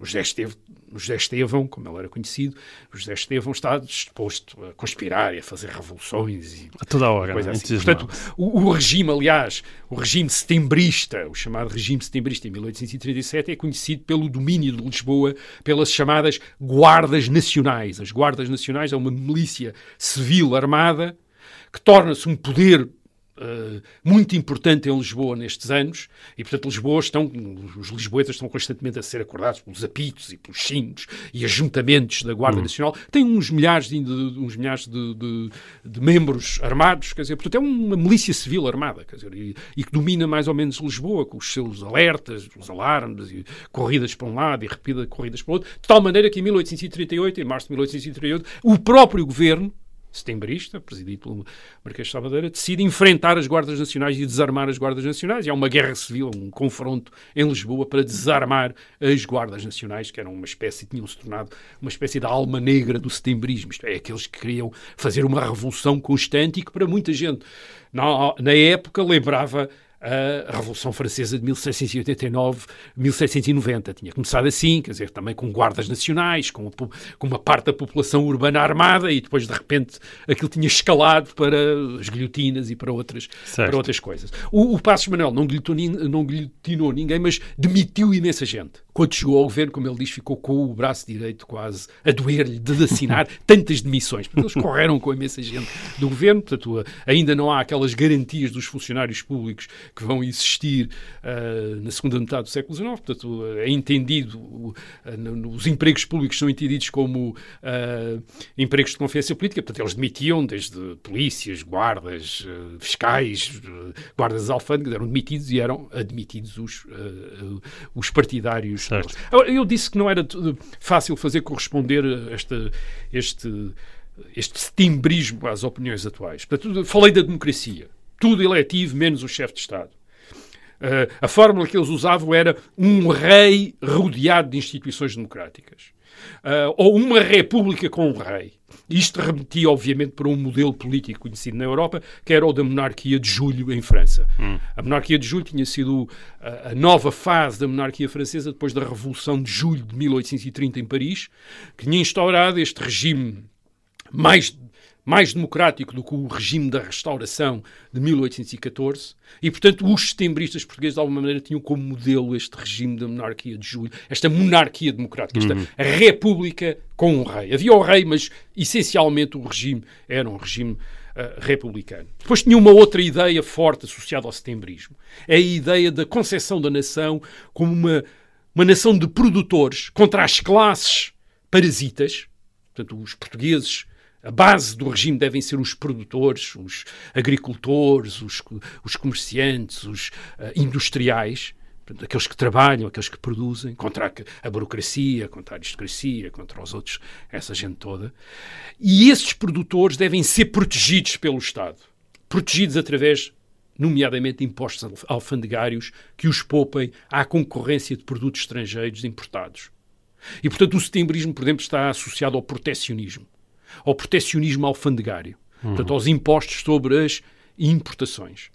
José Estevão, José Estevão, como ele era conhecido, José Estevão está disposto a conspirar e a fazer revoluções e A toda a hora. coisa assim. Portanto, o, o regime, aliás, o regime setembrista, o chamado regime setembrista em 1837, é conhecido pelo domínio de Lisboa pelas chamadas Guardas Nacionais. As Guardas Nacionais é uma milícia civil armada que torna-se um poder eh, muito importante em Lisboa nestes anos e, portanto, Lisboa estão, os lisboetas estão constantemente a ser acordados pelos apitos e pelos sinos e ajuntamentos da Guarda Nacional. Tem uns milhares, de, de- uns milhares de, de- de membros armados, quer dizer, portanto, é uma milícia civil armada, quer dizer, e, e que domina mais ou menos Lisboa com os seus alertas, os alarmes e corridas para um lado e repetidas corridas para o outro, de tal maneira que em 1838, em março de 1838, o próprio governo setembrista, presidido pelo Marquês de Salvadeira, decide enfrentar as Guardas Nacionais e desarmar as Guardas Nacionais. E há uma guerra civil, um confronto em Lisboa para desarmar as Guardas Nacionais, que eram uma espécie, tinham se tornado uma espécie da alma negra do setembrismo. Isto é, aqueles que queriam fazer uma revolução constante e que para muita gente na, na época lembrava a Revolução Francesa de 1789-1790. Tinha começado assim, quer dizer, também com guardas nacionais, com, a com uma parte da população urbana armada e depois, de repente, aquilo tinha escalado para as guilhotinas e para outras, Certo. para outras coisas. O, o Passos Manuel não guilhotinou, não guilhotinou ninguém, mas demitiu imensa gente. Quando chegou ao governo, como ele diz, ficou com o braço direito quase a doer-lhe de assinar tantas demissões. Porque eles correram com imensa gente do governo, portanto, ainda não há aquelas garantias dos funcionários públicos que vão existir ah, na segunda metade do século XIX. Portanto, é entendido, o- ah, os empregos públicos são entendidos como ah, empregos de confiança política. Portanto, eles demitiam desde polícias, guardas, fiscais, guardas das alfândegas, eram demitidos e eram admitidos os, os partidários. Certo. Agora, Eu disse que não era fácil fazer corresponder esta, este, este setembrismo às opiniões atuais. Portanto, falei da democracia. Tudo eletivo, menos o chefe de Estado. Uh, a fórmula que eles usavam era um rei rodeado de instituições democráticas. Uh, ou uma república com um rei. Isto remetia, obviamente, para um modelo político conhecido na Europa, que era o da monarquia de Julho em França. A monarquia de Julho tinha sido uh, a nova fase da monarquia francesa depois da Revolução de Julho de 1830 em Paris, que tinha instaurado este regime mais, mais democrático do que o regime da restauração de 1814 e, portanto, os setembristas portugueses, de alguma maneira, tinham como modelo este regime da monarquia de julho, esta monarquia democrática, esta república com um rei. Havia o rei, mas, essencialmente, o regime era um regime ah, republicano. Depois tinha uma outra ideia forte associada ao setembrismo. É a ideia da concepção da nação como uma, uma nação de produtores contra as classes parasitas, portanto, os portugueses, a base do regime devem ser os produtores, os agricultores, os, os comerciantes, os ah, industriais, aqueles que trabalham, aqueles que produzem, contra a, a burocracia, contra a aristocracia, contra os outros, essa gente toda. E esses produtores devem ser protegidos pelo Estado. Protegidos através, nomeadamente, de impostos alf- alfandegários que os poupem à concorrência de produtos estrangeiros importados. E, portanto, o setembrismo, por exemplo, está associado ao protecionismo, ao protecionismo alfandegário, portanto, aos impostos sobre as importações.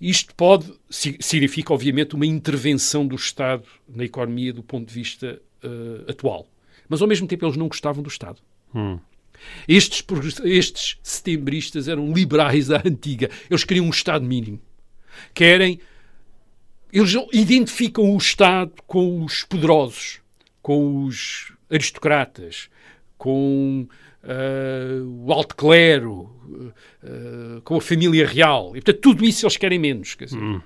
Isto pode, si- significa, obviamente, uma intervenção do Estado na economia do ponto de vista eh, atual. Mas, ao mesmo tempo, eles não gostavam do Estado. Estes, progress- estes setembristas eram liberais à antiga. Eles queriam um Estado mínimo. Querem eles identificam o Estado com os poderosos, com os aristocratas, com uh, o alto clero, uh, com a família real. E, portanto, tudo isso eles querem menos. Quer dizer. Hum.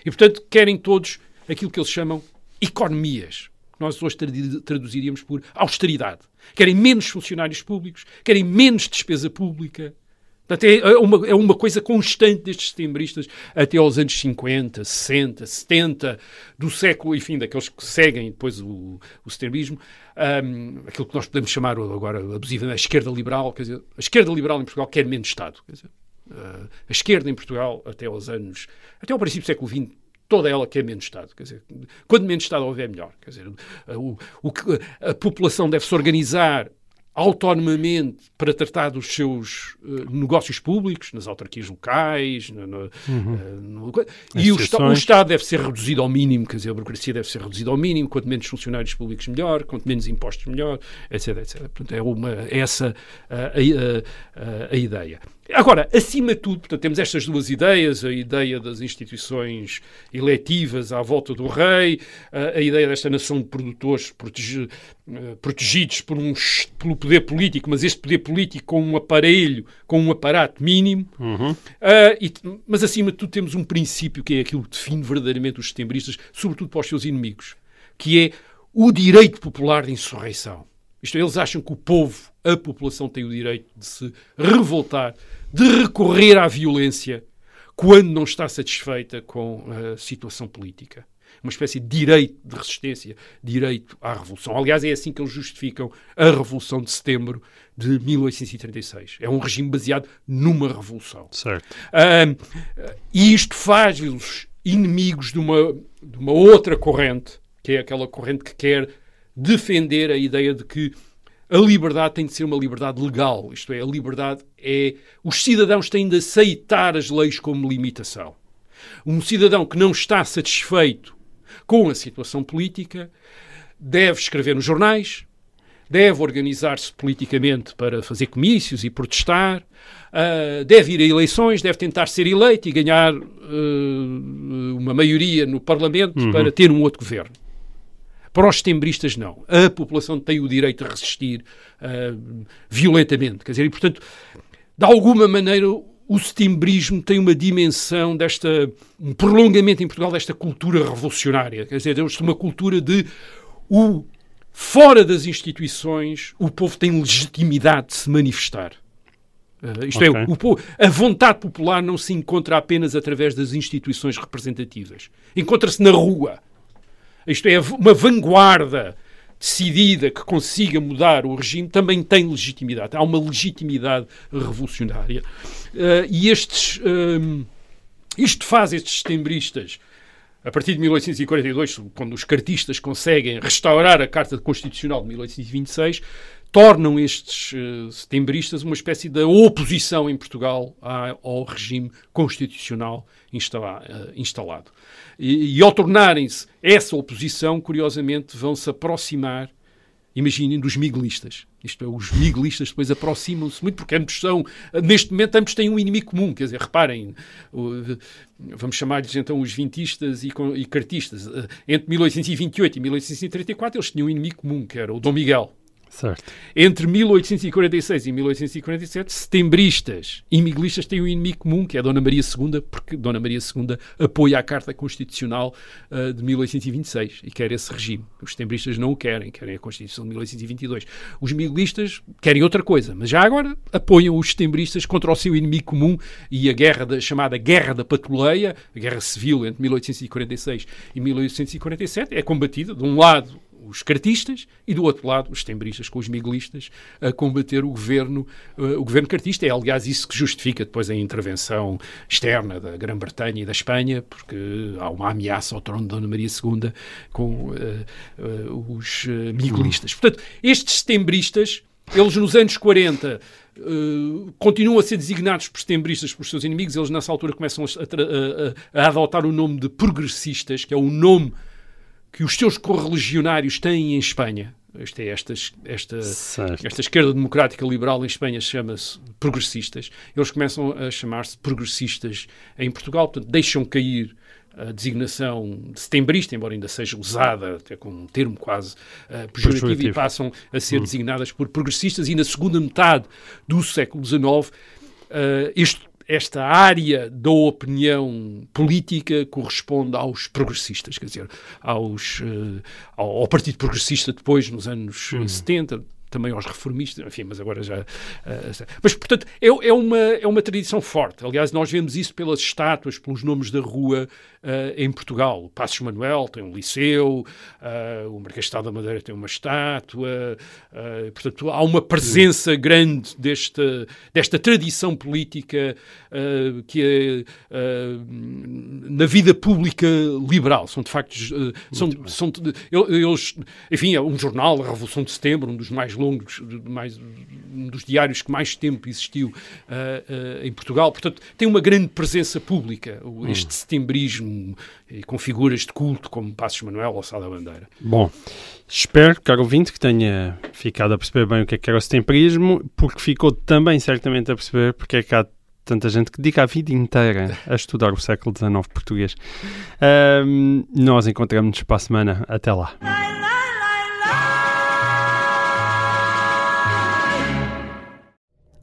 E, portanto, querem todos aquilo que eles chamam economias. que Nós hoje tradu- traduziríamos por austeridade. Querem menos funcionários públicos, querem menos despesa pública. Portanto, é é uma, é uma coisa constante destes setembristas até aos anos 50, 60, 70 do século, enfim, daqueles que seguem depois o, o setembrismo, ahm, aquilo que nós podemos chamar agora abusivamente a esquerda liberal, quer dizer, a esquerda liberal em Portugal quer menos Estado. Quer dizer, ah, a esquerda em Portugal, até aos anos, até ao princípio do século XX, toda ela quer menos Estado. Quer dizer, quanto menos Estado houver, melhor. Quer dizer, o, o a população deve se organizar autonomamente para tratar dos seus eh, negócios públicos, nas autarquias locais, no- no- eh, no- e o, o. Estado deve ser reduzido ao mínimo, quer dizer, a burocracia deve ser reduzida ao mínimo, quanto menos funcionários públicos melhor, quanto menos impostos melhor, etc, etc. Portanto, é uma, é essa a, a- a- a ideia. Agora, acima de tudo, portanto, temos estas duas ideias, a ideia das instituições eletivas à volta do rei, a, a ideia desta nação de produtores protege- eh, protegidos por um, pelo poder político, mas este poder político com um aparelho, com um aparato mínimo. Ah, e- mas, acima de tudo, temos um princípio que é aquilo que define verdadeiramente os setembristas, sobretudo para os seus inimigos, que é o direito popular de insurreição. Isto é, eles acham que o povo, a população, tem o direito de se revoltar, de recorrer à violência quando não está satisfeita com a situação política. Uma espécie de direito de resistência, direito à revolução. Aliás, é assim que eles justificam a Revolução de Setembro de 1836. É um regime baseado numa revolução. Certo. Ahm, e isto faz-los inimigos de uma, de uma outra corrente, que é aquela corrente que quer defender a ideia de que a liberdade tem de ser uma liberdade legal. Isto é, a liberdade é. Os cidadãos têm de aceitar as leis como limitação. Um cidadão que não está satisfeito com a situação política deve escrever nos jornais, deve organizar-se politicamente para fazer comícios e protestar, ah, deve ir a eleições, deve tentar ser eleito e ganhar ah, uma maioria no Parlamento para ter um outro governo. Para os setembristas, não. A população tem o direito a resistir ah, violentamente. Quer dizer, e, portanto, de alguma maneira, o setembrismo tem uma dimensão desta. um prolongamento em Portugal desta cultura revolucionária. Quer dizer, temos uma cultura de. O, fora das instituições, o povo tem legitimidade de se manifestar. Uh, isto Ok. é, o povo- a vontade popular não se encontra apenas através das instituições representativas. Encontra-se na rua. Isto é, uma vanguarda decidida que consiga mudar o regime também tem legitimidade. Há uma legitimidade revolucionária. Uh, e estes. um, isto faz estes setembristas, a partir de 1842, quando os cartistas conseguem restaurar a Carta Constitucional de 1826, tornam estes eh, setembristas uma espécie de oposição em Portugal à- ao regime constitucional instala- eh, instalado. E, e ao tornarem-se essa oposição, curiosamente, vão se aproximar imaginem, dos miguelistas. Isto é, os miguelistas depois aproximam-se muito, porque ambos são, neste momento, ambos têm um inimigo comum. Quer dizer, reparem, vamos chamar-lhes então os vintistas e, e cartistas. Eh, Entre 1828 e 1834, eles tinham um inimigo comum, que era o Dom Miguel. Certo. Entre 1846 e 1847, setembristas e miguelistas têm um inimigo comum, que é Dona Maria II, porque Dona Maria II apoia a Carta Constitucional ah, de 1826 e quer esse regime. Os setembristas não o querem, querem a Constituição de 1822. Os miguelistas querem outra coisa, mas já agora apoiam os setembristas contra o seu inimigo comum e a guerra da, chamada Guerra da Patuleia, a Guerra Civil entre 1846 e 1847, é combatida, de um lado, os cartistas e do outro lado os setembristas com os miguelistas a combater o governo eh, o governo cartista. É aliás isso que justifica depois a intervenção externa da Grã-Bretanha e da Espanha porque há uma ameaça ao trono de Dona Maria II com eh, eh, os miguelistas. Portanto estes setembristas eles nos anos 40 eh, continuam a ser designados por setembristas por seus inimigos. Eles nessa altura começam a, a- a- a adotar o nome de progressistas que é o nome que os seus correligionários têm em Espanha. Esta, é esta, esta, Certo. esta esquerda democrática liberal em Espanha chama-se progressistas. Eles começam a chamar-se progressistas em Portugal, portanto, deixam cair a designação de setembrista, embora ainda seja usada até como um termo quase uh, pejorativo, e passam a ser designadas por progressistas, e na segunda metade do século XIX, uh, este esta área da opinião política corresponde aos progressistas, quer dizer, aos, uh, ao, ao, Partido Progressista depois, nos anos Hum. 70, também aos reformistas, enfim, mas agora já. Uh, mas, portanto, é, é, uma, é uma tradição forte. Aliás, nós vemos isso pelas estátuas, pelos nomes da rua uh, em Portugal. O Passos Manuel tem um liceu, uh, o Marquês de Estado da Madeira tem uma estátua. portanto, há uma presença grande desta, desta tradição política que é na vida pública liberal. São, de facto, são, são, eles, enfim, é um jornal, a Revolução de Setembro, um dos mais longos, mais, um dos diários que mais tempo existiu uh, uh, em Portugal. Portanto, tem uma grande presença pública, este hum. setembrismo, com figuras de culto como Passos Manuel ou Sá da Bandeira. Bom, espero, caro ouvinte, que tenha ficado a perceber bem o que é que era o setembrismo, porque ficou também certamente a perceber porque é que há tanta gente que dedica a vida inteira a estudar o século XIX português. Um, nós encontramos-nos para a semana. Até lá.